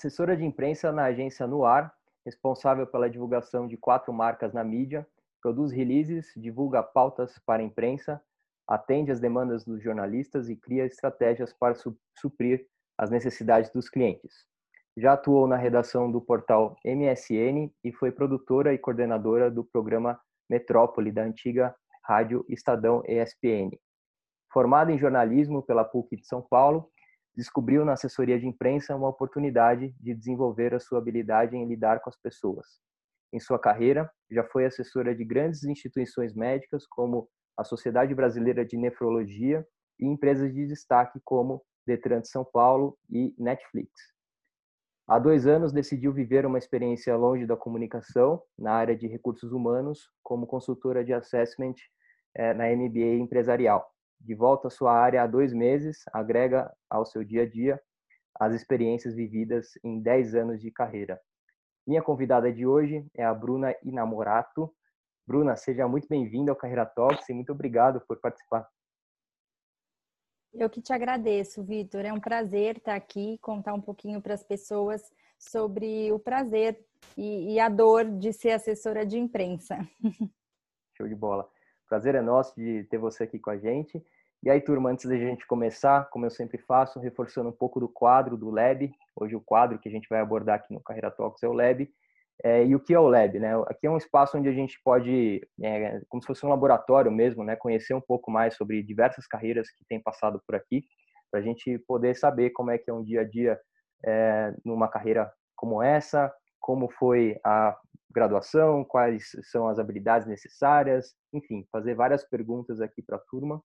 assessora de imprensa na agência Noir, responsável pela divulgação de quatro marcas na mídia, produz releases, divulga pautas para a imprensa, atende às demandas dos jornalistas e cria estratégias para suprir as necessidades dos clientes. Já atuou na redação do portal MSN e foi produtora e coordenadora do programa Metrópole da antiga Rádio Estadão ESPN. Formada em jornalismo pela PUC de São Paulo, descobriu na assessoria de imprensa uma oportunidade de desenvolver a sua habilidade em lidar com as pessoas. Em sua carreira, já foi assessora de grandes instituições médicas como a Sociedade Brasileira de Nefrologia e empresas de destaque como Detran de São Paulo e Netflix. Há dois anos decidiu viver uma experiência longe da comunicação na área de recursos humanos como consultora de assessment eh, na MBA empresarial. De volta à sua área há dois meses, agrega ao seu dia a dia as experiências vividas em 10 anos de carreira. Minha convidada de hoje é a Bruna Inamorato. Bruna, seja muito bem-vinda ao Carreira Talks e muito obrigado por participar. Eu que te agradeço, Vitor. É um prazer estar aqui, contar um pouquinho para as pessoas sobre o prazer e, e, a dor de ser assessora de imprensa. Show de bola. Prazer é nosso de ter você aqui com a gente. E aí, turma, antes da gente começar, como eu sempre faço, reforçando um pouco do quadro do Lab. Hoje o quadro que a gente vai abordar aqui no Carreira Talks é o Lab. É, e o que é o Lab? Né? Aqui é um espaço onde a gente pode, é, como se fosse um laboratório mesmo, né? conhecer um pouco mais sobre diversas carreiras que têm passado por aqui, para a gente poder saber como é que é um dia a dia é, numa carreira como essa, como foi a graduação, quais são as habilidades necessárias, enfim, fazer várias perguntas aqui para a turma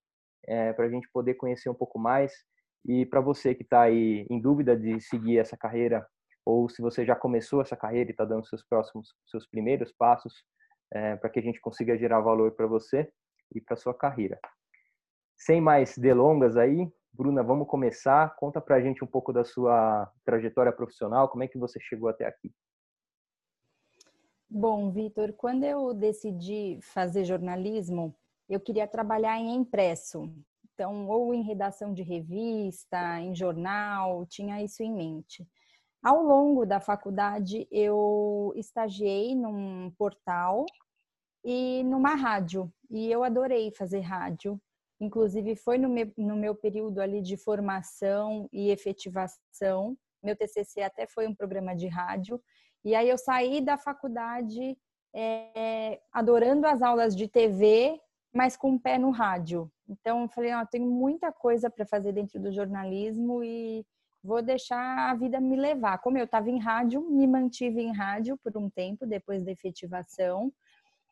é, para a gente poder conhecer um pouco mais. E para você que está aí em dúvida de seguir essa carreira, ou se você já começou essa carreira e está dando seus próximos, seus primeiros passos, é, para que a gente consiga gerar valor para você e para sua carreira. Sem mais delongas aí, Bruna, vamos começar. Conta para a gente um pouco da sua trajetória profissional, como é que você chegou até aqui. Bom, Vitor, quando eu decidi fazer jornalismo, eu queria trabalhar em impresso. Então, ou em redação de revista, em jornal, tinha isso em mente. Ao longo da faculdade, eu estagiei num portal e numa rádio. E eu adorei fazer rádio. Inclusive, foi no meu, no meu período ali de formação e efetivação. Meu TCC até foi um programa de rádio. E aí eu saí da faculdade é, adorando as aulas de TV mas com o pé no rádio. Então, eu falei, ó, tenho muita coisa para fazer dentro do jornalismo e vou deixar a vida me levar. Como eu estava em rádio, me mantive em rádio por um tempo depois da efetivação.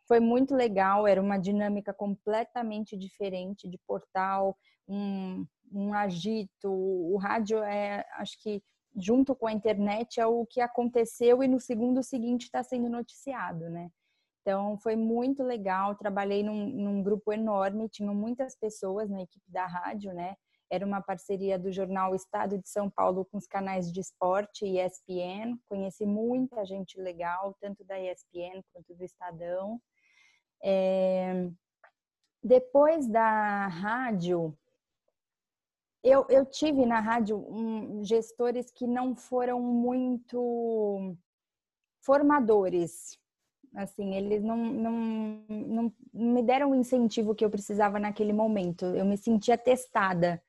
Foi muito legal, era uma dinâmica completamente diferente de portal, um, um agito. O rádio é, acho que junto com a internet é o que aconteceu e no segundo seguinte está sendo noticiado, né? Então, foi muito legal. Trabalhei num, num, grupo enorme, tinham muitas pessoas na equipe da rádio, né? Era uma parceria do jornal Estado de São Paulo com os canais de esporte e ESPN. Conheci muita gente legal, tanto da ESPN quanto do Estadão. É... Depois da rádio, eu, eu tive na rádio um, gestores que não foram muito formadores Assim, eles não, não, não, me deram o incentivo que eu precisava naquele momento. Eu me sentia testada.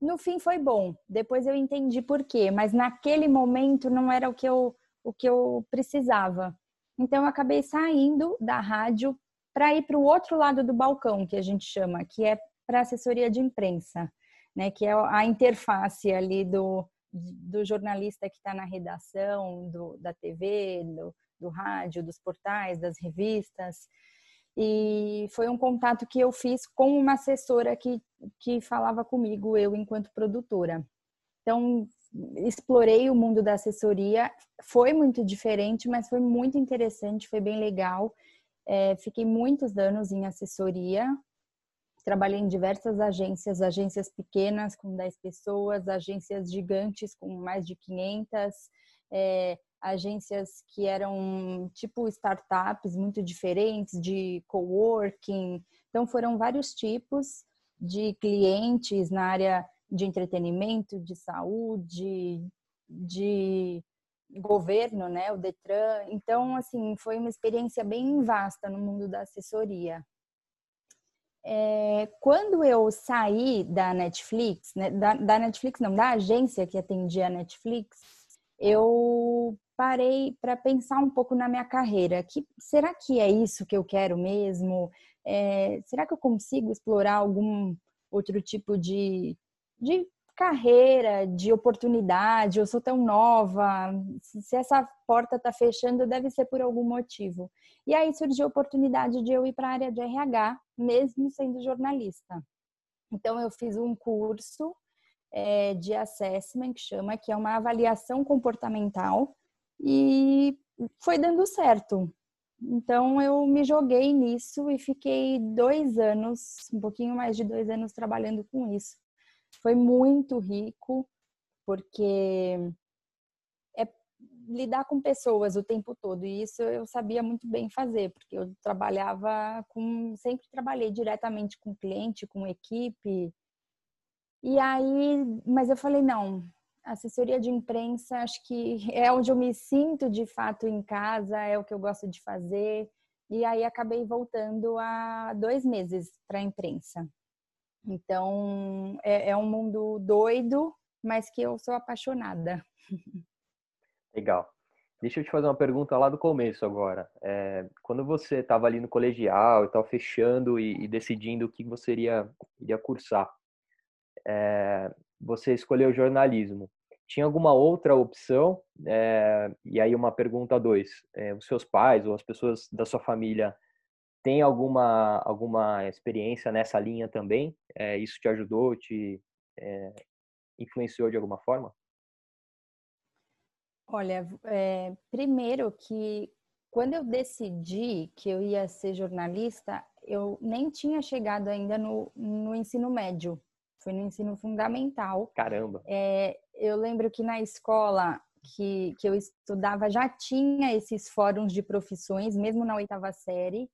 No fim foi bom. Depois eu entendi por quê, mas naquele momento não era o que eu, o que eu precisava. Então eu acabei saindo da rádio para ir para o outro lado do balcão, que a gente chama, que é para assessoria de imprensa, né? Que é a interface ali do, do jornalista que está na redação, do, da TV, do, do rádio, dos portais, das revistas. E foi um contato que eu fiz com uma assessora que, que falava comigo, eu enquanto produtora. Então, explorei o mundo da assessoria. Foi muito diferente, mas foi muito interessante, foi bem legal. É, fiquei muitos anos em assessoria. Trabalhei em diversas agências, agências pequenas com 10 pessoas, agências gigantes com mais de 500, é, agências que eram tipo startups muito diferentes, de coworking. Então, foram vários tipos de clientes na área de entretenimento, de saúde, de governo, né, o Detran. Então, assim, foi uma experiência bem vasta no mundo da assessoria. É, quando eu saí da Netflix, né, da, da, Netflix não, da agência que atendia a Netflix, eu parei para pensar um pouco na minha carreira. Que, será que é isso que eu quero mesmo? É, será que eu consigo explorar algum outro tipo de, de carreira, de oportunidade, eu sou tão nova, se essa porta está fechando, deve ser por algum motivo. E aí surgiu a oportunidade de eu ir para a área de RH, mesmo sendo jornalista. Então, eu fiz um curso é, de assessment, que chama, que é uma avaliação comportamental, e foi dando certo. Então, eu me joguei nisso e fiquei dois anos, um pouquinho mais de dois anos trabalhando com isso foi muito rico, porque é lidar com pessoas o tempo todo, e isso eu sabia muito bem fazer, porque eu trabalhava com, sempre trabalhei diretamente com cliente, com equipe, e aí, mas eu falei, não, assessoria de imprensa, acho que é onde eu me sinto de fato em casa, é o que eu gosto de fazer. E aí acabei voltando há dois meses para a imprensa. Então, é, é um mundo doido, mas que eu sou apaixonada. Legal. Deixa eu te fazer uma pergunta lá do começo agora. É, quando você estava ali no colegial e fechando e, e, decidindo o que você iria, iria cursar, é, você escolheu jornalismo. Tinha alguma outra opção? É, e aí uma pergunta dois. É, os seus pais ou as pessoas da sua família tem alguma, alguma experiência nessa linha também? É, isso te ajudou, te é, influenciou de alguma forma? Olha, é, primeiro que quando eu decidi que eu ia ser jornalista, eu nem tinha chegado ainda no, no ensino médio, foi no ensino fundamental. Caramba! É, eu lembro que na escola que, que eu estudava já tinha esses fóruns de profissões, mesmo na oitava série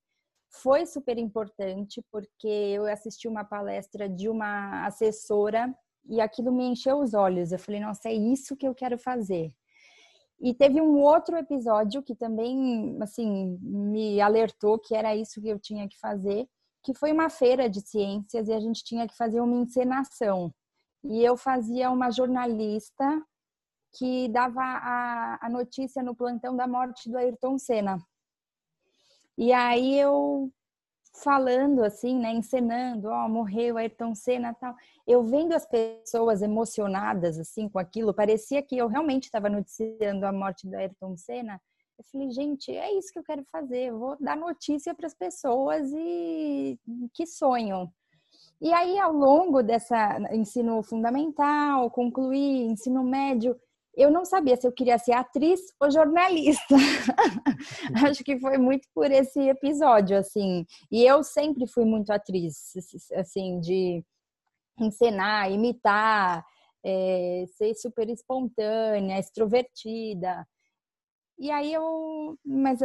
foi super importante porque eu assisti uma palestra de uma assessora e aquilo me encheu os olhos. Eu falei, nossa, é isso que eu quero fazer. E teve um outro episódio que também, assim, me alertou que era isso que eu tinha que fazer, que foi uma feira de ciências e a gente tinha que fazer uma encenação. E eu fazia uma jornalista que dava a, a notícia no plantão da morte do Ayrton Senna. E aí eu falando assim, né, encenando, ó, oh, morreu Ayrton Senna, tal. Eu vendo as pessoas emocionadas assim com aquilo, parecia que eu realmente estava noticiando a morte do Ayrton Senna. Eu falei, gente, é isso que eu quero fazer, eu vou dar notícia para as pessoas e que sonho. E aí, ao longo dessa ensino fundamental, concluí ensino médio, eu não sabia se eu queria ser atriz ou jornalista. Acho que foi muito por esse episódio, assim. E eu sempre fui muito atriz, assim, de encenar, imitar, é, ser super espontânea, extrovertida. E aí eu, mas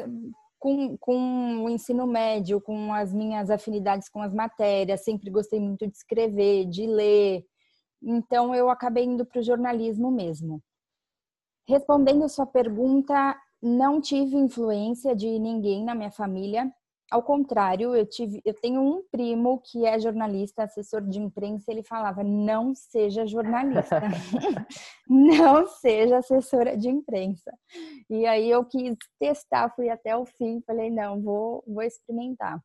com, com o ensino médio, com as minhas afinidades com as matérias, sempre gostei muito de escrever, de ler. Então eu acabei indo para o jornalismo mesmo. Respondendo sua pergunta, não tive influência de ninguém na minha família. Ao contrário, eu tive, eu tenho um primo que é jornalista, assessor de imprensa, ele falava: "Não seja jornalista. não seja assessora de imprensa". E aí eu quis testar, fui até o fim, falei: "Não, vou vou experimentar".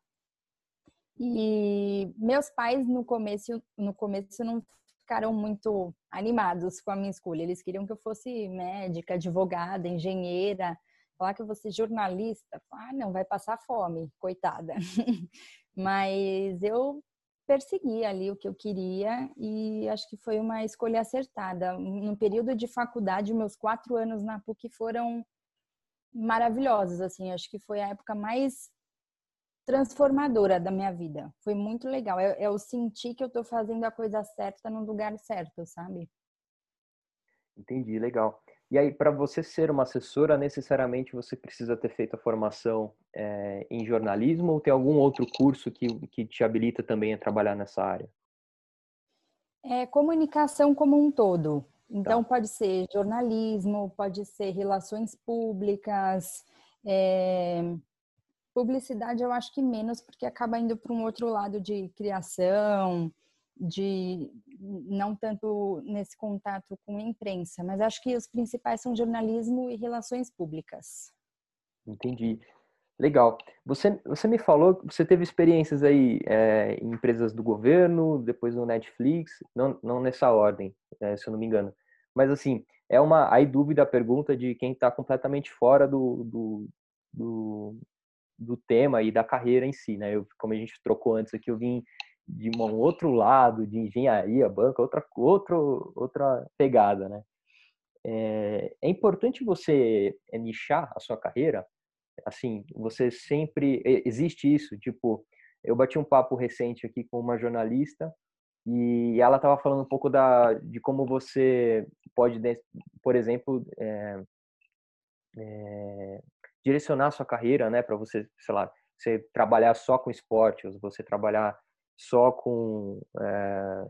E meus pais no começo no começo não ficaram muito animados com a minha escolha. Eles queriam que eu fosse médica, advogada, engenheira. Falar que eu fosse jornalista, ah, não, vai passar fome, coitada. Mas eu persegui ali o que eu queria e acho que foi uma escolha acertada. No período de faculdade, meus quatro anos na PUC foram maravilhosos, assim, acho que foi a época mais transformadora da minha vida. Foi muito legal. Eu, eu senti que eu estou fazendo a coisa certa no lugar certo, sabe? Entendi, legal. E aí, para você ser uma assessora, necessariamente você precisa ter feito a formação é, em jornalismo ou tem algum outro curso que, que te habilita também a trabalhar nessa área? É comunicação como um todo. Então, tá. pode ser jornalismo, pode ser relações públicas, é... publicidade eu acho que menos, porque acaba indo para um outro lado de criação, de não tanto nesse contato com a imprensa, mas acho que os principais são jornalismo e relações públicas. Entendi. Legal. Você, você me falou que você teve experiências aí é, em empresas do governo, depois no Netflix, não, não nessa ordem, é, se eu não me engano. Mas assim, é uma aí dúvida a pergunta de quem está completamente fora do, do, do, do, tema e da carreira em si, né? Eu, como a gente trocou antes aqui, eu vim de um outro lado, de engenharia, banca, outra, outro, outra pegada, né? É, é importante você é, nichar a sua carreira assim, você sempre existe isso, tipo, eu bati um papo recente aqui com uma jornalista e ela estava falando um pouco da de como você pode, por exemplo, é, é, direcionar sua carreira, né, para você, sei lá, você trabalhar só com esporte, você trabalhar só com é,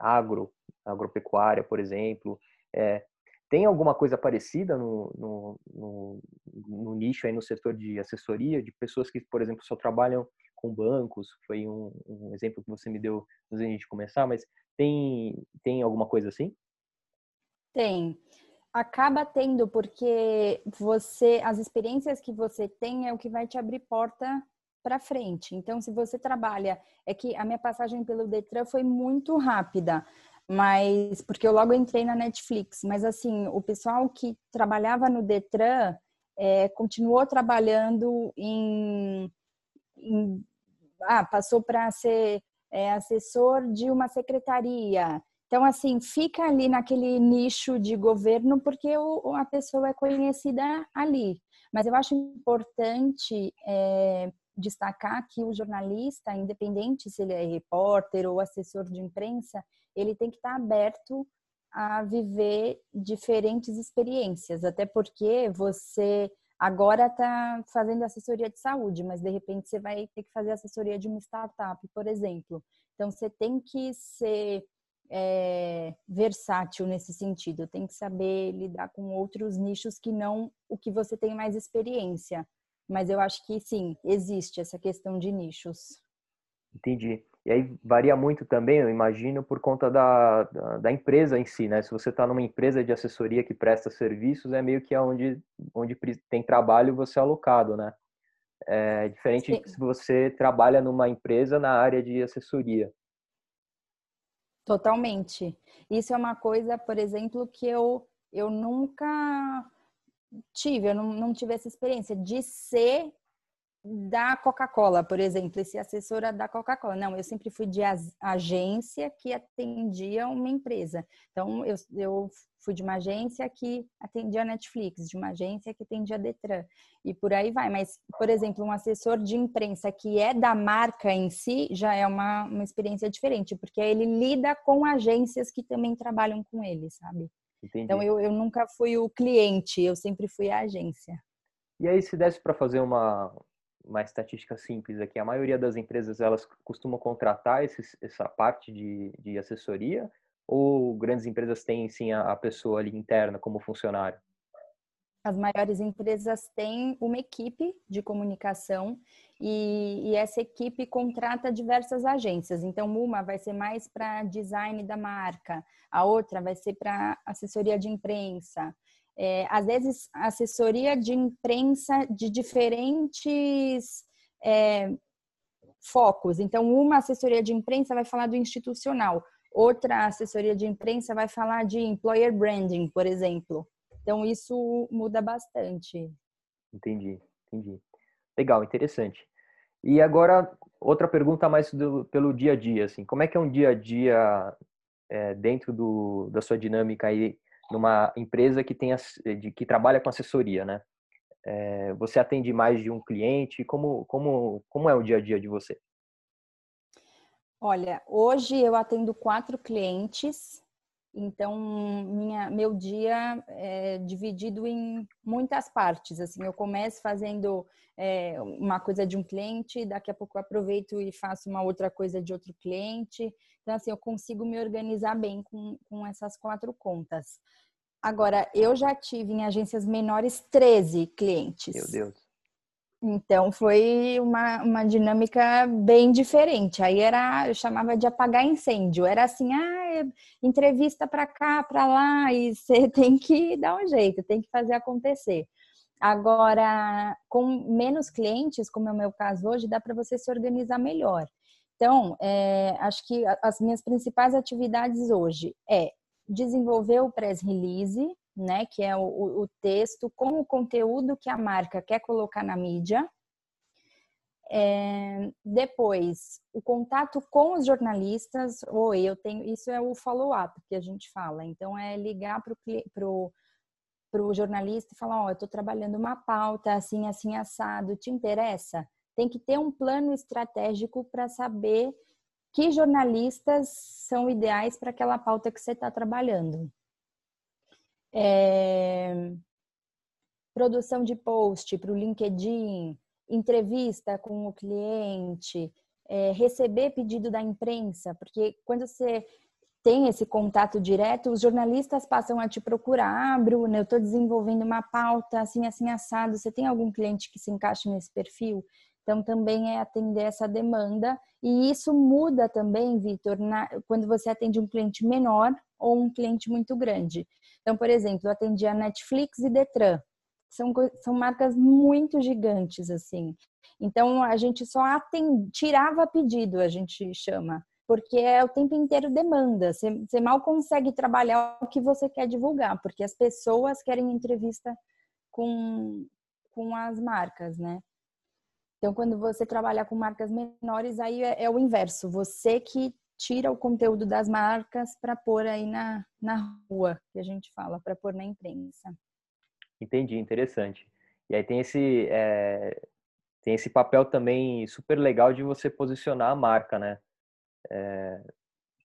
agro, agropecuária, por exemplo, é, tem alguma coisa parecida no, no, no, no, nicho aí no setor de assessoria, de pessoas que, por exemplo, só trabalham com bancos? Foi um, um exemplo que você me deu antes gente começar, mas tem, tem alguma coisa assim? Tem. Acaba tendo, porque você, as experiências que você tem é o que vai te abrir porta para frente. Então, se você trabalha, é que a minha passagem pelo Detran foi muito rápida mas porque eu logo entrei na Netflix, mas assim, o pessoal que trabalhava no Detran é, continuou trabalhando em, em ah, passou para ser é, assessor de uma secretaria. Então, assim, fica ali naquele nicho de governo porque o, a pessoa é conhecida ali. Mas eu acho importante é, destacar que o jornalista, independente se ele é repórter ou assessor de imprensa, ele tem que estar aberto a viver diferentes experiências, até porque você agora está fazendo assessoria de saúde, mas de repente você vai ter que fazer assessoria de uma startup, por exemplo. Então você tem que ser é, versátil nesse sentido, tem que saber lidar com outros nichos que não o que você tem mais experiência. Mas eu acho que sim, existe essa questão de nichos. Entendi. E aí varia muito também, eu imagino, por conta da, da, da empresa em si, né? Se você está numa empresa de assessoria que presta serviços, é meio que onde, onde tem trabalho você é alocado, né? É diferente Sim. se você trabalha numa empresa na área de assessoria. Totalmente. Isso é uma coisa, por exemplo, que eu, eu nunca tive, eu não, não tive essa experiência de ser da Coca-Cola, por exemplo, esse assessora da Coca-Cola. Não, eu sempre fui de agência que atendia uma empresa. Então, eu, eu fui de uma agência que atendia a Netflix, de uma agência que atendia a Detran, e por aí vai. Mas, por exemplo, um assessor de imprensa que é da marca em si já é uma, uma experiência diferente, porque ele lida com agências que também trabalham com ele, sabe? Entendi. Então, eu, eu nunca fui o cliente, eu sempre fui a agência. E aí, se desse para fazer uma, uma estatística simples aqui, a maioria das empresas elas costumam contratar essa parte de, de assessoria ou grandes empresas têm sim a, a pessoa ali interna como funcionário? As maiores empresas têm uma equipe de comunicação e, e, essa equipe contrata diversas agências. Então, uma vai ser mais para design da marca, a outra vai ser para assessoria de imprensa, é, às vezes, assessoria de imprensa de diferentes é, focos. Então, uma assessoria de imprensa vai falar do institucional, outra assessoria de imprensa vai falar de employer branding, por exemplo. Então, isso muda bastante. Entendi, entendi. Legal, interessante. E agora, outra pergunta mais do, pelo dia a dia, assim, como é que é um dia a dia é, dentro do, da sua dinâmica aí numa empresa que tem de, que trabalha com assessoria, né? É, você atende mais de um cliente? Como como como é o dia a dia de você? Olha, hoje eu atendo quatro clientes, então minha, meu dia é dividido em muitas partes. Assim, eu começo fazendo é, uma coisa de um cliente, daqui a pouco aproveito e faço uma outra coisa de outro cliente. Então, assim, eu consigo me organizar bem com, com essas quatro contas. Agora, eu já tive em agências menores 13 clientes. Meu Deus. Então foi uma, uma dinâmica bem diferente. Aí era, eu chamava de apagar incêndio. Era assim, ah, entrevista para cá, para lá, e você tem que dar um jeito, tem que fazer acontecer. Agora, com menos clientes, como é o meu caso hoje, dá para você se organizar melhor. Então, é, acho que as minhas principais atividades hoje é desenvolver o press release, né, que é o, o texto com o conteúdo que a marca quer colocar na mídia. É, depois, o contato com os jornalistas, ou eu tenho, isso é o follow-up que a gente fala. Então, é ligar para o jornalista e falar: Ó, oh, eu estou trabalhando uma pauta assim, assim, assado, te interessa? Tem que ter um plano estratégico para saber que jornalistas são ideais para aquela pauta que você está trabalhando é, produção de post para o LinkedIn, entrevista com o cliente, é, receber pedido da imprensa, porque quando você tem esse contato direto, os jornalistas passam a te procurar. Ah, Bruna, eu estou desenvolvendo uma pauta assim, assim, assado. Você tem algum cliente que se encaixe nesse perfil? Então, também é atender essa demanda. E isso muda também, Vitor, quando você atende um cliente menor ou um cliente muito grande. Então, por exemplo, eu atendi a Netflix e Detran. São, são marcas muito gigantes, assim. Então, a gente só atend... tirava pedido, a gente chama. Porque é o tempo inteiro demanda. Você, você mal consegue trabalhar o que você quer divulgar, porque as pessoas querem entrevista com, com as marcas, né? Então, quando você trabalha com marcas menores, aí é, é o inverso. Você que tira o conteúdo das marcas para pôr aí na, na rua, que a gente fala, para pôr na imprensa. Entendi, interessante. E aí tem esse, é, tem esse papel também super legal de você posicionar a marca, né? É,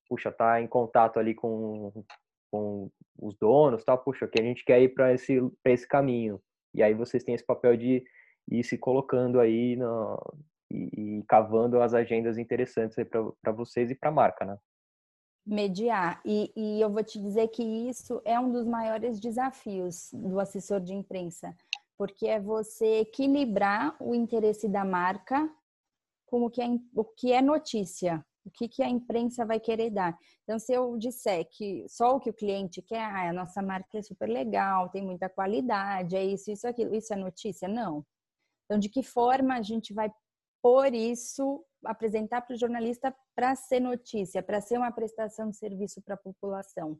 puxa, tá em contato ali com, com os donos, tal, puxa, que a gente quer ir para esse, esse caminho. E aí vocês têm esse papel de ir se colocando aí no, e, e cavando as agendas interessantes para vocês e para a marca, né? Mediar. E, e eu vou te dizer que isso é um dos maiores desafios do assessor de imprensa, porque é você equilibrar o interesse da marca com o que é, o que é notícia, o que, que a imprensa vai querer dar. Então, se eu disser que só o que o cliente quer, ah, a nossa marca é super legal, tem muita qualidade, é isso, isso, aquilo, isso é notícia? Não. Então, de que forma a gente vai por isso apresentar para o jornalista para ser notícia, para ser uma prestação de serviço para a população.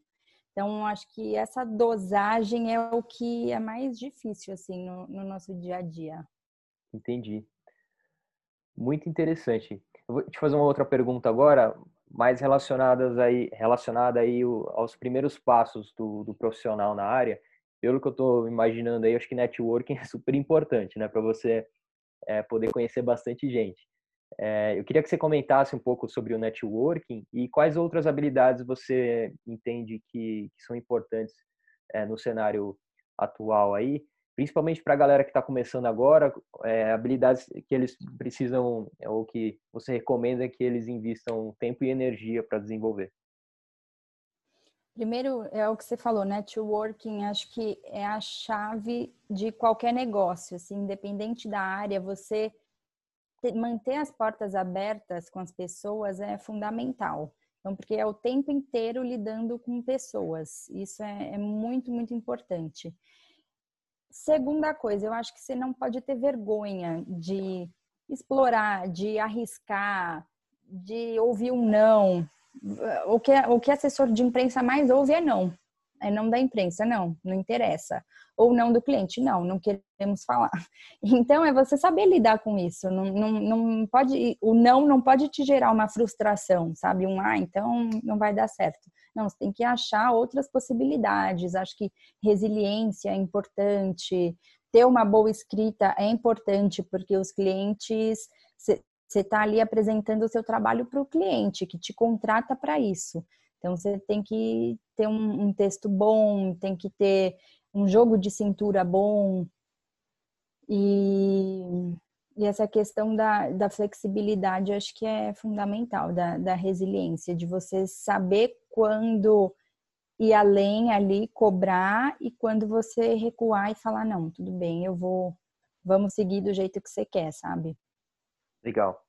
Então, acho que essa dosagem é o que é mais difícil assim no, no nosso dia a dia. Entendi. Muito interessante. Eu vou te fazer uma outra pergunta agora, mais relacionadas aí, relacionada aí aos primeiros passos do, do profissional na área. Pelo que eu estou imaginando aí, acho que networking é super importante, né, para você é, poder conhecer bastante gente. É, eu queria que você comentasse um pouco sobre o networking e quais outras habilidades você entende que, que são importantes é, no cenário atual aí, principalmente para a galera que está começando agora, habilidades que eles precisam ou que você recomenda que eles invistam tempo e energia para desenvolver. Primeiro, é o que você falou, networking, acho que é a chave de qualquer negócio, assim, independente da área, você manter as portas abertas com as pessoas é fundamental. Então, porque é o tempo inteiro lidando com pessoas. Isso é, é muito, muito importante. Segunda coisa, eu acho que você não pode ter vergonha de explorar, de arriscar, de ouvir um não, o que, o que assessor de imprensa mais ouve é não. É não da imprensa, não, não interessa. Ou não do cliente, não, não queremos falar. Então é você saber lidar com isso. Não, não, não pode, o não não pode te gerar uma frustração, sabe? Um ah, então não vai dar certo. Não, você tem que achar outras possibilidades. Acho que resiliência é importante, ter uma boa escrita é importante, porque os clientes você está ali apresentando o seu trabalho para o cliente que te contrata para isso. Então você tem que ter um, um, texto bom, tem que ter um jogo de cintura bom. E e essa questão da, da flexibilidade acho que é fundamental, da, da resiliência, de você saber quando ir além ali, cobrar, e quando você recuar e falar, não, tudo bem, eu vou, vamos seguir do jeito que você quer, sabe? Legal.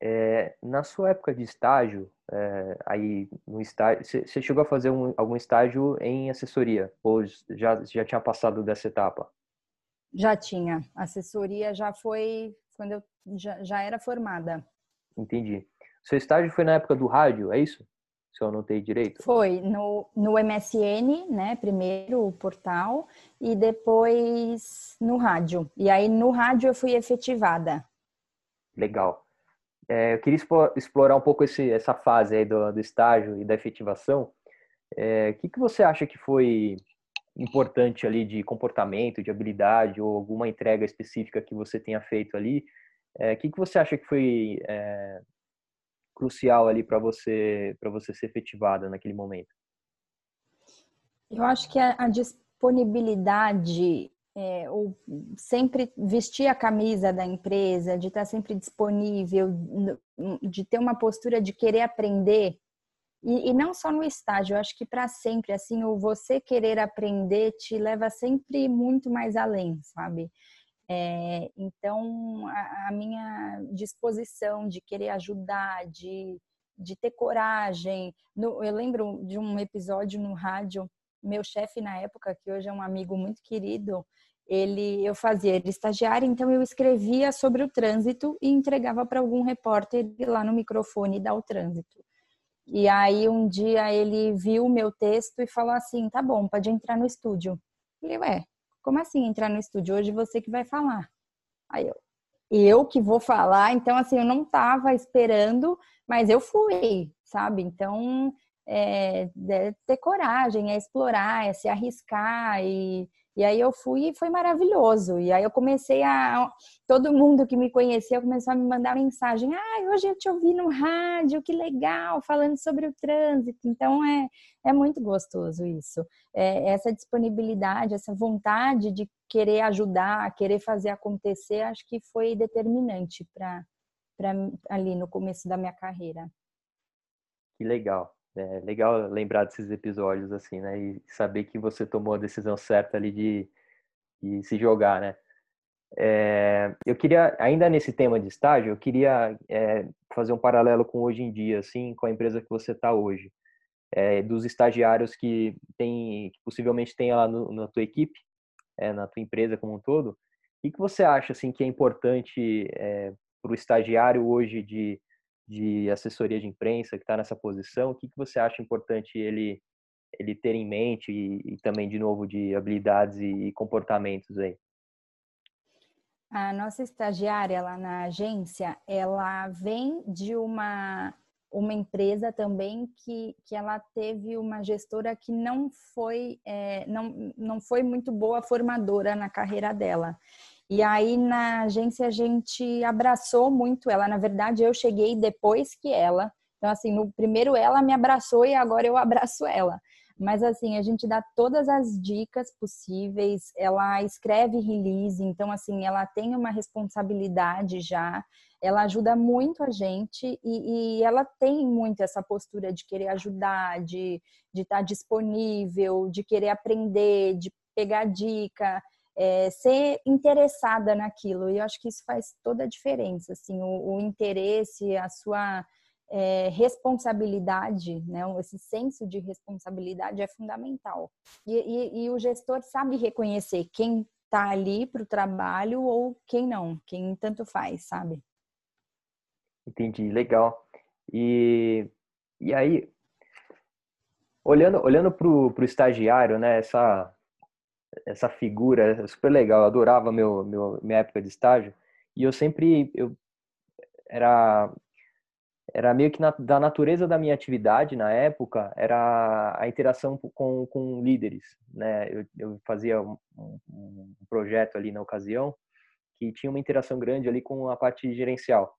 É, na sua época de estágio, é, aí no estágio, você chegou a fazer um, algum estágio em assessoria? Ou já, já tinha passado dessa etapa? Já tinha. Assessoria já foi quando eu já, já era formada. Entendi. Seu estágio foi na época do rádio, é isso? Se eu anotei direito? Foi no, no MSN, né? Primeiro o portal e depois no rádio. E aí no rádio eu fui efetivada. Legal. É, eu queria explorar um pouco esse, essa fase aí do, do estágio e da efetivação. É, o que, que você acha que foi importante ali de comportamento, de habilidade ou alguma entrega específica que você tenha feito ali, o é, que, que você acha que foi é, crucial ali para você para você ser efetivada naquele momento? Eu acho que a disponibilidade, é, ou sempre vestir a camisa da empresa, de estar sempre disponível, de ter uma postura de querer aprender e, e, não só no estágio, eu acho que para sempre, assim, o você querer aprender te leva sempre muito mais além, sabe? É, então, a, a, minha disposição de querer ajudar, de, de ter coragem. No, eu lembro de um episódio no rádio, meu chefe na época, que hoje é um amigo muito querido, ele eu fazia ele estagiário, então eu escrevia sobre o trânsito e entregava para algum repórter lá no microfone dar o trânsito. E aí um dia ele viu o meu texto e falou assim: tá bom, pode entrar no estúdio. Eu falei, ué, como assim entrar no estúdio? Hoje você que vai falar. Aí eu, eu que vou falar, então assim, eu não tava esperando, mas eu fui, sabe? Então, é, é ter coragem, é explorar, é se arriscar e e aí eu fui e foi maravilhoso. E aí eu comecei a. Todo mundo que me conhecia começou a me mandar mensagem. Ah, hoje eu te ouvi no rádio, que legal, falando sobre o trânsito. Então é, é muito gostoso isso. É, essa disponibilidade, essa vontade de querer ajudar, querer fazer acontecer, acho que foi determinante para ali no começo da minha carreira. Que legal. É legal lembrar desses episódios assim, né? E saber que você tomou a decisão certa ali de, de se jogar, né? É, eu queria, ainda nesse tema de estágio, eu queria é, fazer um paralelo com hoje em dia, assim, com a empresa que você está hoje. É, dos estagiários que tem, que possivelmente tenha lá no, na tua equipe, é, na tua empresa como um todo. O que, que você acha, assim, que é importante é, para o estagiário hoje de de assessoria de imprensa que está nessa posição, o que, que você acha importante ele ele ter em mente e, e também de novo de habilidades e, e comportamentos aí? A nossa estagiária lá na agência, ela vem de uma uma empresa também que, que ela teve uma gestora que não foi é, não, não foi muito boa formadora na carreira dela. E aí na agência a gente abraçou muito ela. Na verdade, eu cheguei depois que ela. Então, assim, no primeiro ela me abraçou e agora eu abraço ela. Mas assim, a gente dá todas as dicas possíveis. Ela escreve release, então assim, ela tem uma responsabilidade já. Ela ajuda muito a gente e, e ela tem muito essa postura de querer ajudar, de, de estar disponível, de querer aprender, de pegar dica é, ser interessada naquilo. E eu acho que isso faz toda a diferença, assim, o, o interesse, a sua é, responsabilidade, né? Esse senso de responsabilidade é fundamental. E, e, e o gestor sabe reconhecer quem está ali para o trabalho ou quem não, quem tanto faz, sabe? Entendi, legal. E, e aí, olhando, olhando para o estagiário, né, essa, essa figura super legal. Eu adorava meu, meu minha época de estágio e eu sempre eu era era meio que na, da natureza da minha atividade na época era a interação com, com líderes, né? Eu, eu fazia um, um, projeto ali na ocasião que tinha uma interação grande ali com a parte gerencial.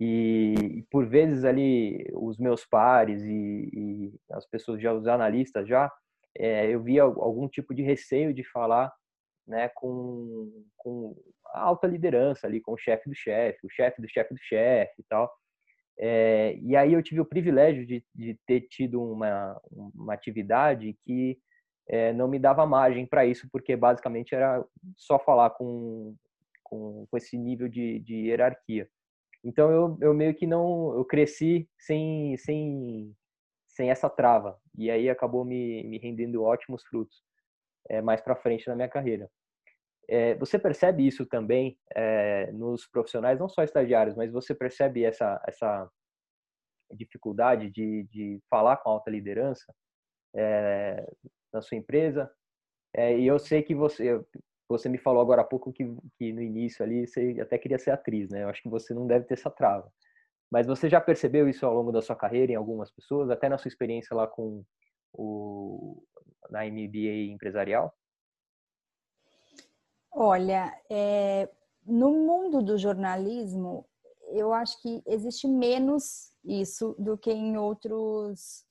E, por vezes ali os meus pares e, e as pessoas já os analistas já é, eu via algum tipo de receio de falar né, com, com a alta liderança ali, com o chefe do chefe, o chefe do chefe do chefe e tal. É, e aí eu tive o privilégio de, de ter tido uma, uma atividade que é, não me dava margem para isso, porque basicamente era só falar com, com, com esse nível de, de hierarquia. Então eu, eu meio que não, eu cresci sem, sem, sem essa trava, e aí acabou me, me rendendo ótimos frutos é, mais para frente na minha carreira. É, você percebe isso também é, nos profissionais, não só estagiários, mas você percebe essa, essa dificuldade de, de falar com alta liderança na sua empresa? e eu sei que você, você me falou agora há pouco que, que no início ali você até queria ser atriz, né? Eu acho que você não deve ter essa trava. Mas você já percebeu isso ao longo da sua carreira em algumas pessoas, até na sua experiência lá com o na MBA empresarial? Olha, é, no mundo do jornalismo, eu acho que existe menos isso do que em outros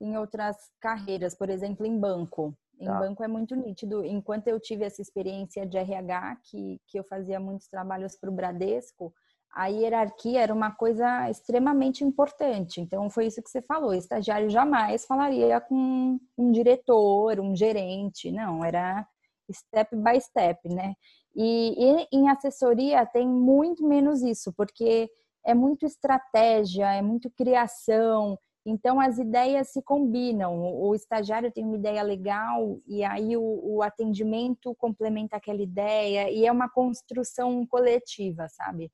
em outras carreiras, por exemplo, em banco. Em tá. banco é muito nítido. Enquanto eu tive essa experiência de RH, que, que eu fazia muitos trabalhos para o Bradesco, a hierarquia era uma coisa extremamente importante. Então, foi isso que você falou. O estagiário jamais falaria com um diretor, um gerente. Não, era step by step, né? E, e, em assessoria tem muito menos isso, porque é muito estratégia, é muito criação, então as ideias se combinam. O, estagiário tem uma ideia legal e aí o, o, atendimento complementa aquela ideia e é uma construção coletiva, sabe?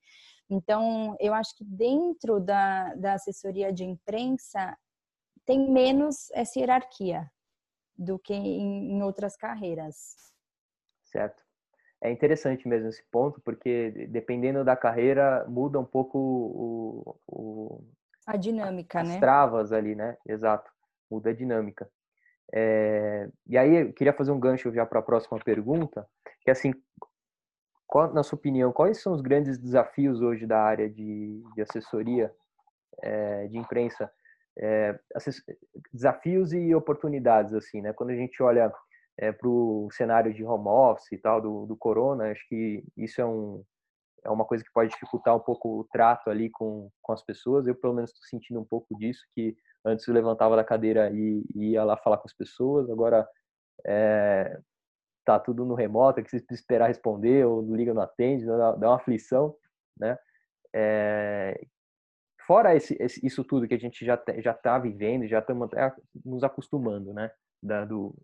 Então eu acho que dentro da, da assessoria de imprensa tem menos essa hierarquia do que em, em outras carreiras certo? É interessante mesmo esse ponto, porque dependendo da carreira, muda um pouco o, o a dinâmica, as né? As travas ali, né? Exato, muda a dinâmica. É, e aí, eu queria fazer um gancho já para a próxima pergunta, que é assim, qual, na sua opinião, quais são os grandes desafios hoje da área de, de assessoria é, de imprensa? É, desafios e oportunidades, assim, né? Quando a gente olha é, para o cenário de home office e tal do, do corona, acho que isso é, um, é uma coisa que pode dificultar um pouco o trato ali com, com as pessoas. Eu, pelo menos, estou sentindo um pouco disso, que antes eu levantava da cadeira e, e ia lá falar com as pessoas, agora é, tá tudo no remoto, é que precisa esperar responder, ou liga, não atende, dá, uma aflição, né? É, fora esse, esse, isso tudo que a gente já já está vivendo, já estamos nos acostumando, né? Da, do,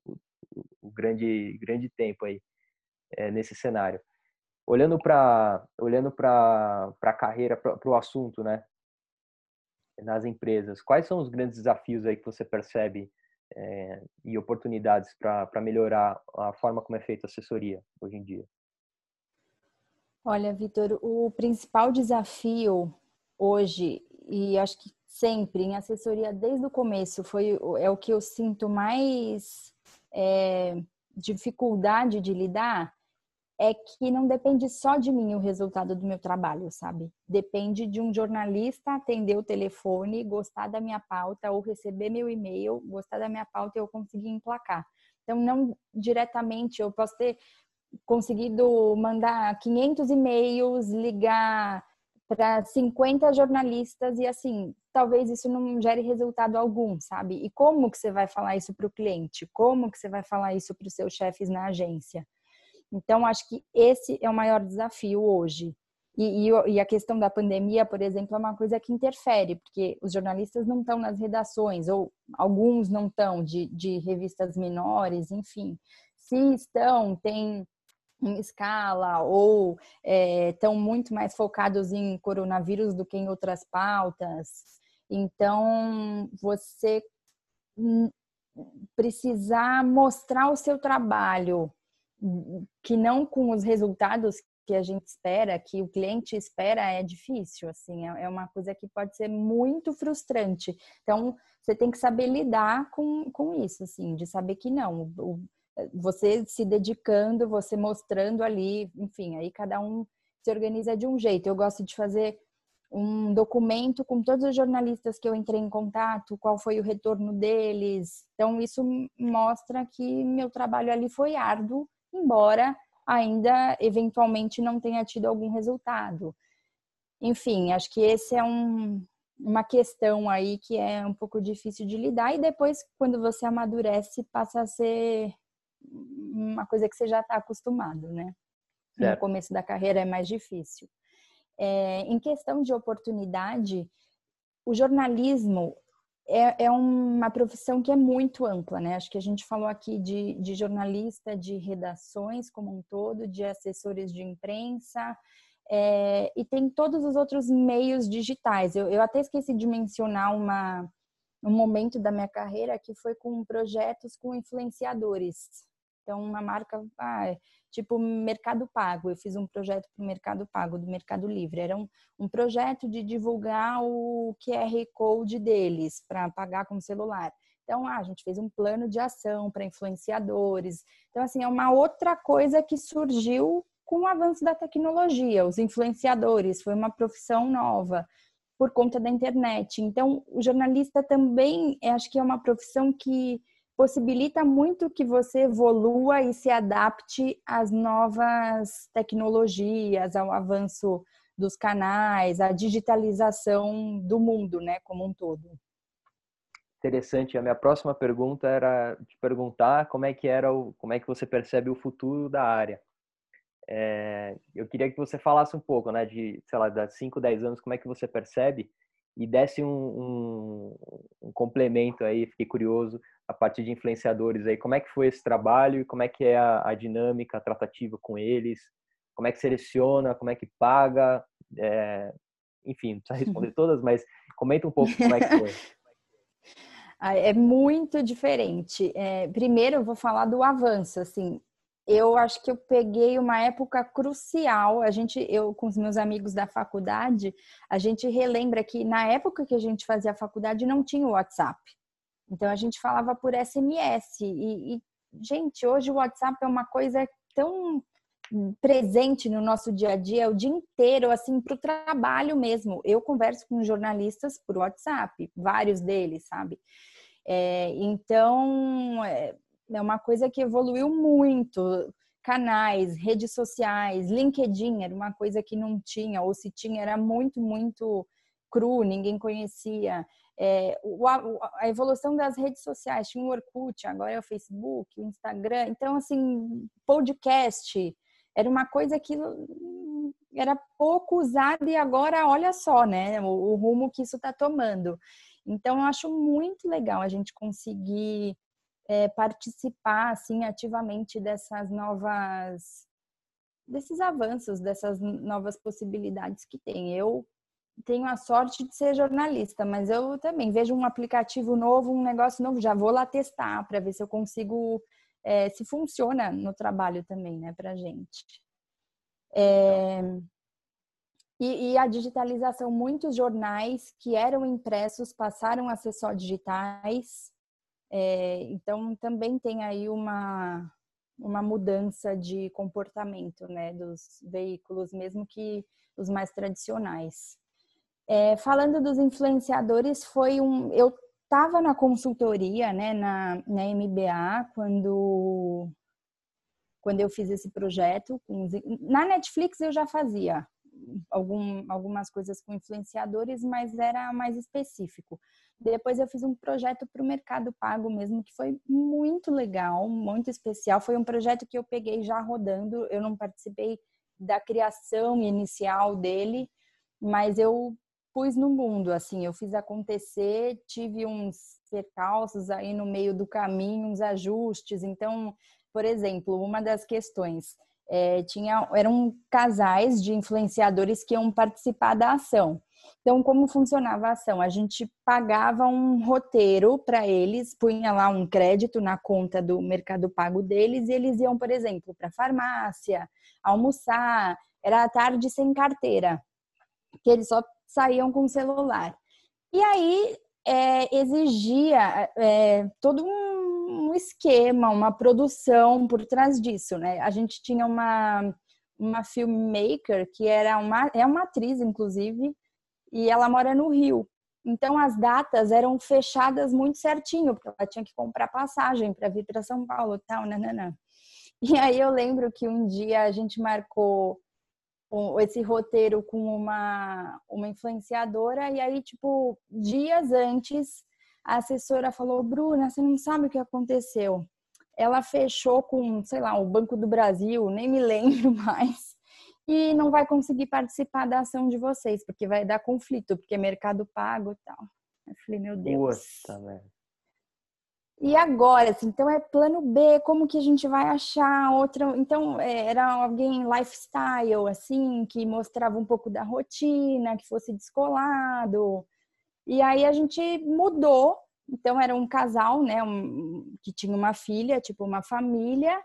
o grande grande tempo aí é, nesse cenário. Olhando para olhando para a carreira, para o assunto, né? Nas empresas, quais são os grandes desafios aí que você percebe é, e oportunidades para melhorar a forma como é feita a assessoria hoje em dia? Olha, Vitor, o principal desafio hoje, e acho que sempre em assessoria desde o começo, foi é o que eu sinto mais é, dificuldade de lidar é que não depende só de mim o resultado do meu trabalho, sabe? Depende de um jornalista atender o telefone, gostar da minha pauta ou receber meu e-mail, gostar da minha pauta e eu conseguir emplacar. Então, não diretamente, eu posso ter conseguido mandar 500 e-mails, ligar para 50 jornalistas e assim, talvez isso não gere resultado algum, sabe? E como que você vai falar isso para o cliente? Como que você vai falar isso para os seus chefes na agência? Então, acho que esse é o maior desafio hoje. E, e, e, a questão da pandemia, por exemplo, é uma coisa que interfere, porque os jornalistas não estão nas redações, ou alguns não estão, de, de revistas menores, enfim. Se estão, tem em escala ou estão é, muito mais focados em coronavírus do que em outras pautas. Então, você precisar mostrar o seu trabalho, que não com os resultados que a gente espera, que o cliente espera, é difícil, assim, é, é uma coisa que pode ser muito frustrante. Então, você tem que saber lidar com, com isso, assim, de saber que não, o, você se dedicando, você mostrando ali, enfim, aí cada um se organiza de um jeito. Eu gosto de fazer um documento com todos os jornalistas que eu entrei em contato, qual foi o retorno deles. Então, isso mostra que meu trabalho ali foi árduo, embora ainda eventualmente não tenha tido algum resultado. Enfim, acho que esse é um, uma questão aí que é um pouco difícil de lidar, e depois, quando você amadurece, passa a ser uma coisa que você já está acostumado, né? Certo. No começo da carreira é mais difícil. É, em questão de oportunidade, o jornalismo é, é, uma profissão que é muito ampla, né? Acho que a gente falou aqui de, de jornalista, de redações como um todo, de assessores de imprensa, é, e tem todos os outros meios digitais. Eu, eu até esqueci de mencionar uma, um momento da minha carreira que foi com projetos com influenciadores. Então, uma marca, ah, tipo Mercado Pago. Eu fiz um projeto para o Mercado Pago, do Mercado Livre. Era um, um projeto de divulgar o QR Code deles para pagar com celular. Então, ah, a gente fez um plano de ação para influenciadores. Então, assim, é uma outra coisa que surgiu com o avanço da tecnologia. Os influenciadores foi uma profissão nova por conta da internet. Então, o jornalista também, acho que é uma profissão que possibilita muito que você evolua e se adapte às novas tecnologias, ao avanço dos canais, à digitalização do mundo, né, como um todo. Interessante. A minha próxima pergunta era te perguntar como é que era o, como é que você percebe o futuro da área. É, eu queria que você falasse um pouco, né, de, sei lá, de 5, 10 anos, como é que você percebe e desse um, um, um, complemento aí, fiquei curioso, a partir de influenciadores aí, como é que foi esse trabalho e como é que é a, a dinâmica, a tratativa com eles, como é que seleciona, como é que paga, é, enfim, não precisa responder todas, mas comenta um pouco como é que foi. É muito diferente. É, primeiro, eu vou falar do avanço. Assim, eu acho que eu peguei uma época crucial. A gente, eu com os meus amigos da faculdade, a gente relembra que na época que a gente fazia a faculdade não tinha o WhatsApp. Então a gente falava por SMS e, e gente, hoje o WhatsApp é uma coisa tão presente no nosso dia a dia o dia inteiro, assim, para o trabalho mesmo. Eu converso com jornalistas por WhatsApp, vários deles, sabe? É, então, é, é uma coisa que evoluiu muito. Canais, redes sociais, LinkedIn era uma coisa que não tinha, ou se tinha, era muito, muito cru, ninguém conhecia. É, a, evolução das redes sociais, tinha o Orkut, agora é o Facebook, o Instagram. Então, assim, podcast era uma coisa que era pouco usada e agora, olha só, né, o, o rumo que isso está tomando. Então, eu acho muito legal a gente conseguir é, participar assim ativamente dessas novas desses avanços, dessas novas possibilidades que tem. Eu tenho a sorte de ser jornalista, mas eu também vejo um aplicativo novo, um negócio novo, já vou lá testar para ver se eu consigo, é, se funciona no trabalho também, né, para gente. É, e, e, a digitalização, muitos jornais que eram impressos passaram a ser só digitais. É, então, também tem aí uma, uma mudança de comportamento né, dos veículos, mesmo que os mais tradicionais. É, falando dos influenciadores, foi um. Eu estava na consultoria, né, na, na MBA, quando, quando eu fiz esse projeto. na Netflix eu já fazia algum, algumas coisas com influenciadores, mas era mais específico. Depois eu fiz um projeto para o Mercado Pago mesmo, que foi muito legal, muito especial. Foi um projeto que eu peguei já rodando, eu não participei da criação inicial dele, mas eu pus no mundo, assim, eu fiz acontecer, tive uns percalços aí no meio do caminho, uns ajustes. Então, por exemplo, uma das questões é, tinha eram casais de influenciadores que iam participar da ação. Então, como funcionava a ação? A gente pagava um roteiro para eles, punha lá um crédito na conta do Mercado Pago deles e eles iam, por exemplo, para a farmácia, almoçar. Era a tarde sem carteira, que eles só saíam com o celular. E aí é, exigia é, todo um, um esquema, uma produção por trás disso, né? A gente tinha uma uma filmmaker que era uma é uma atriz inclusive e ela mora no Rio. Então as datas eram fechadas muito certinho, porque ela tinha que comprar passagem para vir para São Paulo, tal, nananã. E aí eu lembro que um dia a gente marcou esse roteiro com uma, uma influenciadora, e aí, tipo, dias antes, a assessora falou: Bruna, você não sabe o que aconteceu. Ela fechou com, sei lá, o Banco do Brasil, nem me lembro mais, e não vai conseguir participar da ação de vocês, porque vai dar conflito, porque é mercado pago e tal. Eu falei, meu Deus. Puta, velho. E agora, assim, então é plano B, como que a gente vai achar outra? Então, é, era alguém lifestyle, assim, que mostrava um pouco da rotina, que fosse descolado. E aí a gente mudou. Então, era um casal, né, um, que tinha uma filha, tipo uma família,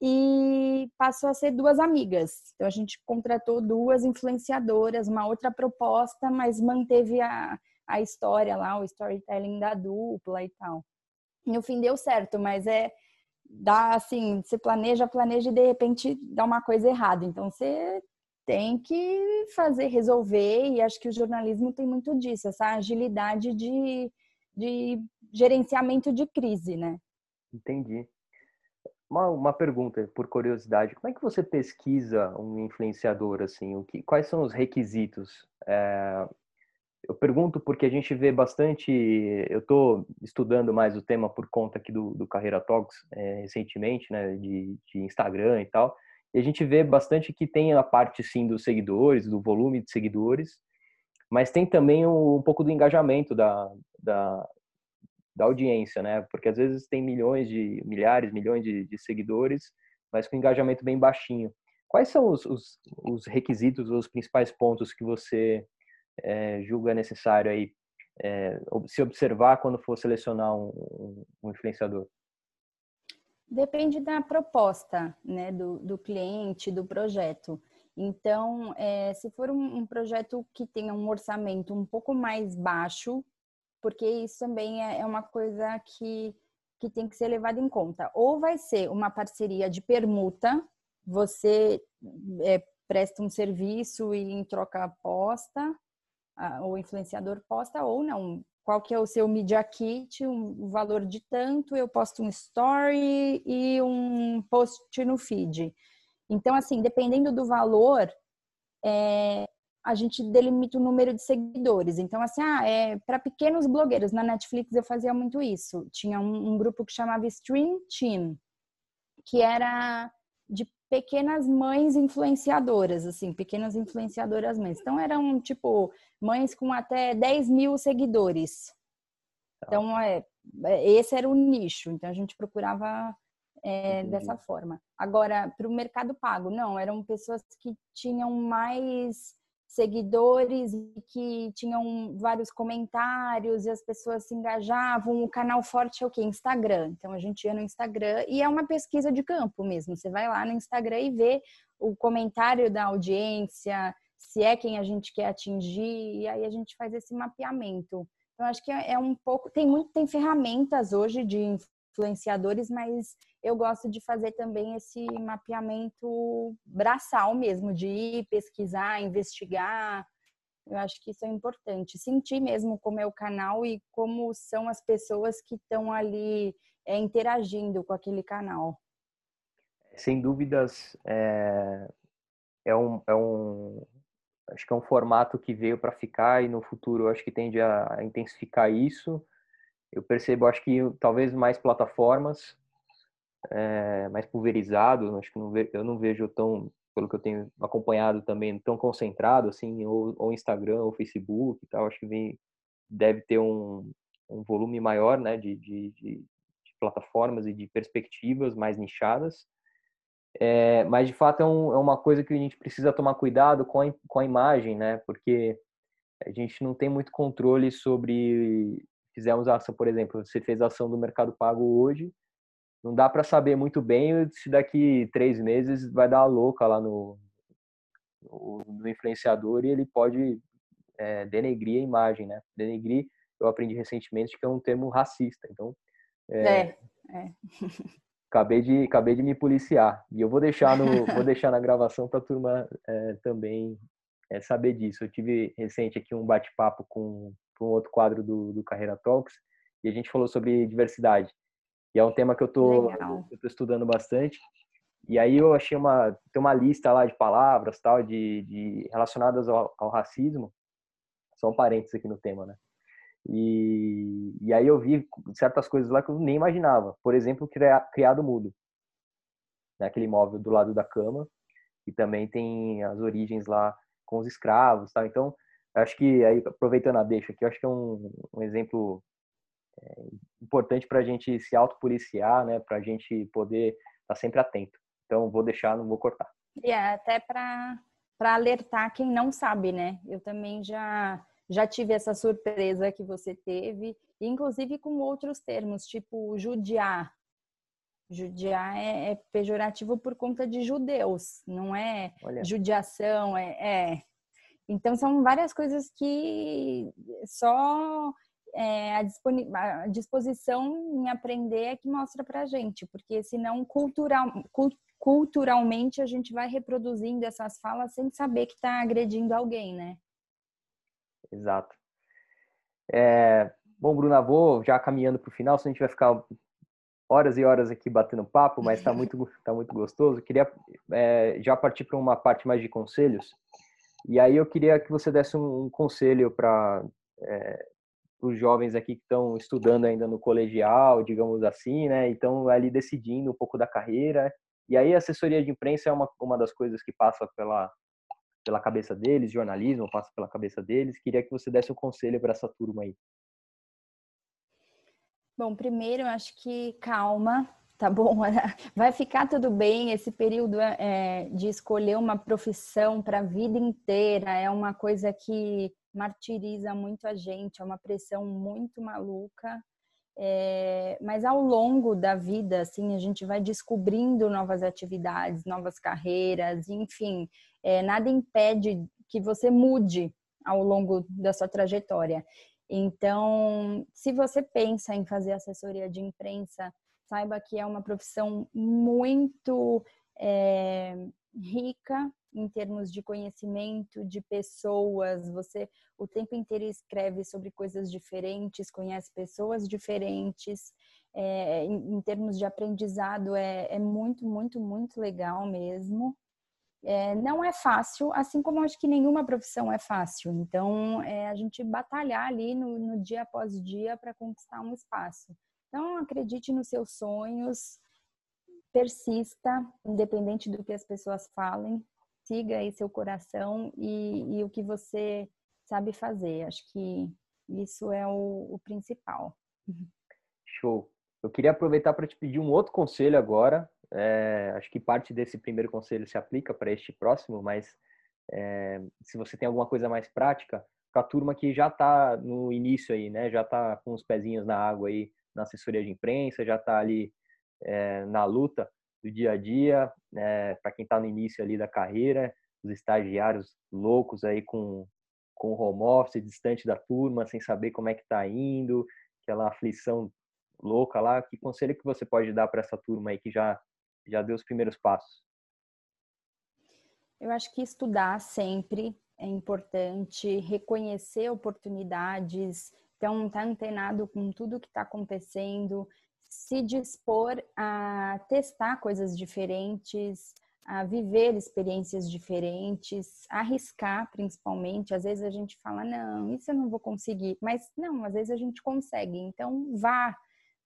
e passou a ser duas amigas. Então, a gente contratou duas influenciadoras, uma outra proposta, mas manteve a, a história lá, o storytelling da dupla e tal no fim deu certo, mas é dá assim, você planeja, planeja e de repente dá uma coisa errada. Então você tem que fazer, resolver, e acho que o jornalismo tem muito disso, essa agilidade de, de gerenciamento de crise, né? Entendi. Uma, uma pergunta, por curiosidade, como é que você pesquisa um influenciador, assim, o que, quais são os requisitos? É, eu pergunto porque a gente vê bastante. Eu estou estudando mais o tema por conta aqui do, do Carreira Talks é, recentemente, né, de, de, Instagram e tal. E a gente vê bastante que tem a parte sim dos seguidores, do volume de seguidores, mas tem também um, pouco do engajamento da, da, da, audiência, né? Porque às vezes tem milhões de milhares, milhões de, de seguidores, mas com engajamento bem baixinho. Quais são os, os, os requisitos, os principais pontos que você é, julga necessário aí é, se observar quando for selecionar um, um, influenciador? Depende da proposta, né, do, do cliente, do projeto. Então, é, se for um, um, projeto que tenha um orçamento um pouco mais baixo, porque isso também é, é uma coisa que, que tem que ser levada em conta. Ou vai ser uma parceria de permuta, você é, presta um serviço e em troca aposta, o influenciador posta ou não. Qual que é o seu media kit, um valor de tanto, eu posto um story e um post no feed. Então, assim, dependendo do valor, é, a gente delimita o número de seguidores. Então, assim, ah, é para pequenos blogueiros. Na Netflix eu fazia muito isso. Tinha um, um grupo que chamava Stream Team, que era de pequenas mães influenciadoras, assim, pequenas influenciadoras mães. Então, eram, tipo, mães com até 10 mil seguidores. Tá. Então, é, é, esse era o nicho. Então, a gente procurava é, dessa forma. Agora, para o mercado pago, não, eram pessoas que tinham mais seguidores que tinham vários comentários e as pessoas se engajavam. O canal forte é o que? Instagram. Então a gente ia no Instagram e é uma pesquisa de campo mesmo. Você vai lá no Instagram e vê o comentário da audiência, se é quem a gente quer atingir, e aí a gente faz esse mapeamento. Então acho que é um pouco, tem muito, tem ferramentas hoje de influenciadores, mas eu gosto de fazer também esse mapeamento braçal mesmo, de ir pesquisar, investigar. Eu acho que isso é importante. Sentir mesmo como é o canal e como são as pessoas que estão ali é, interagindo com aquele canal. Sem dúvidas, é, é, um, é um, acho que é um formato que veio para ficar e no futuro acho que tende a intensificar isso eu percebo, acho que talvez mais plataformas, é, mais pulverizado, acho que não ve, eu não vejo tão, pelo que eu tenho acompanhado também, tão concentrado assim, ou, ou Instagram, ou Facebook e tal, acho que vem, deve ter um, um volume maior, né, de, de, de, plataformas e de perspectivas mais nichadas, é, mas de fato é, um, é, uma coisa que a gente precisa tomar cuidado com a, com a imagem, né? Porque a gente não tem muito controle sobre fizemos a ação, por exemplo, você fez a ação do Mercado Pago hoje, não dá para saber muito bem se daqui três meses vai dar uma louca lá no, no, no influenciador e ele pode é, denegrir a imagem, né? Denegrir, eu aprendi recentemente que é um termo racista, então... É, é. é. acabei de acabei de me policiar e eu vou deixar no vou deixar na gravação para a turma é, também é, saber disso eu tive recente aqui um bate-papo com para um outro quadro do, do Carreira Talks e a gente falou sobre diversidade. E é um tema que eu tô, eu tô estudando bastante. E aí eu achei uma tem uma lista lá de palavras tal de, de relacionadas ao, ao racismo. São parênteses aqui no tema, né? E, e aí eu vi certas coisas lá que eu nem imaginava. Por exemplo, criado mudo. Né? Aquele imóvel do lado da cama. E também tem as origens lá com os escravos. Tal. Então, acho que, aí, aproveitando a deixa aqui, acho que é um, um exemplo é, importante para a gente se autopoliciar, né? para a gente poder estar tá sempre atento. Então, vou deixar, não vou cortar. E é até para alertar quem não sabe, né? Eu também já já tive essa surpresa que você teve, inclusive com outros termos, tipo judiar. Judiar é, é pejorativo por conta de judeus, não é Olha. judiação, é, é. Então são várias coisas que só é, a, a, disposição em aprender é que mostra pra gente, porque senão cultural, culturalmente a gente vai reproduzindo essas falas sem saber que está agredindo alguém, né? Exato. É, bom, Bruna, vou já caminhando para o final, senão a gente vai ficar horas e horas aqui batendo papo, mas está muito, tá muito gostoso. Queria é, já partir para uma parte mais de conselhos. E aí eu queria que você desse um, um conselho para é, os jovens aqui que estão estudando ainda no colegial, digamos assim, né? Então ali decidindo um pouco da carreira. E aí a assessoria de imprensa é uma, uma das coisas que passa pela pela cabeça deles, jornalismo passa pela cabeça deles. Queria que você desse um conselho para essa turma aí. Bom, primeiro, eu acho que calma, tá bom? Vai ficar tudo bem. Esse período é, de escolher uma profissão para a vida inteira é uma coisa que martiriza muito a gente, é uma pressão muito maluca. É, mas ao longo da vida, assim, a gente vai descobrindo novas atividades, novas carreiras, enfim, é, nada impede que você mude ao longo da sua trajetória. Então, se você pensa em fazer assessoria de imprensa, saiba que é uma profissão muito é, rica em termos de conhecimento de pessoas. Você o tempo inteiro escreve sobre coisas diferentes, conhece pessoas diferentes. É, em, em, termos de aprendizado, é, é, muito, muito, muito legal mesmo. É, não é fácil, assim como acho que nenhuma profissão é fácil. Então, é a gente batalhar ali no, no dia após dia para conquistar um espaço. Então, acredite nos seus sonhos, persista, independente do que as pessoas falem, siga aí seu coração e, e o que você sabe fazer. Acho que isso é o, o principal. Show. Eu queria aproveitar para te pedir um outro conselho agora. É, acho que parte desse primeiro conselho se aplica para este próximo, mas é, se você tem alguma coisa mais prática, com a turma que já está no início aí, né? Já está com os pezinhos na água aí na assessoria de imprensa, já está ali é, na luta do dia a dia, né, para quem está no início ali da carreira, os estagiários loucos aí com, com home office, distante da turma, sem saber como é que está indo, aquela aflição louca lá. Que conselho que você pode dar para essa turma aí que já, já deu os primeiros passos? Eu acho que estudar sempre é importante, reconhecer oportunidades, então estar tá antenado com tudo que está acontecendo, se dispor a testar coisas diferentes, a viver experiências diferentes, arriscar principalmente. Às vezes a gente fala, não, isso eu não vou conseguir, mas não, às vezes a gente consegue. Então vá,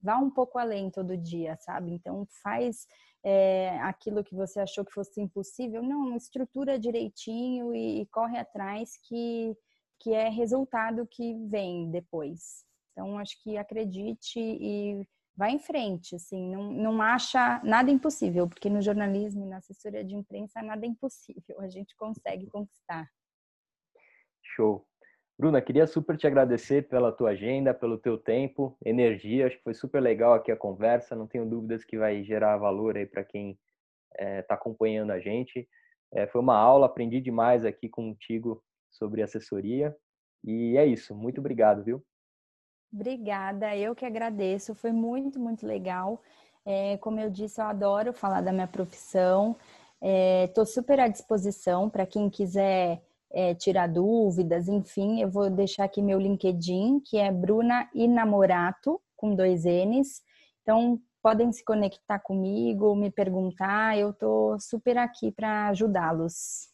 vá um pouco além todo dia, sabe? Então faz é, aquilo que você achou que fosse impossível, não, estrutura direitinho e, e corre atrás que, que é resultado que vem depois. Então acho que acredite e vai em frente, assim, não, não acha nada impossível, porque no jornalismo e na assessoria de imprensa nada é impossível, a gente consegue conquistar. Show. Bruna, queria super te agradecer pela tua agenda, pelo teu tempo, energia, acho que foi super legal aqui a conversa, não tenho dúvidas que vai gerar valor aí para quem está é, tá acompanhando a gente. É, foi uma aula, aprendi demais aqui contigo sobre assessoria e é isso, muito obrigado, viu? Obrigada, eu que agradeço, foi muito, muito legal. É, como eu disse, eu adoro falar da minha profissão, estou é, super à disposição para quem quiser é, tirar dúvidas, enfim, eu vou deixar aqui meu LinkedIn, que é Bruna Inamorato, com dois N's, Então, podem se conectar comigo, me perguntar, eu estou super aqui para ajudá-los.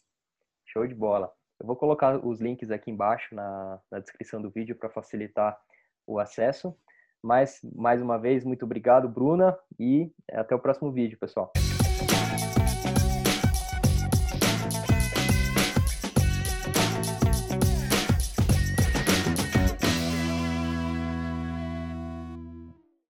Show de bola. Eu vou colocar os links aqui embaixo na, na descrição do vídeo para facilitar o acesso. Mas, mais uma vez, muito obrigado, Bruna, e até o próximo vídeo, pessoal.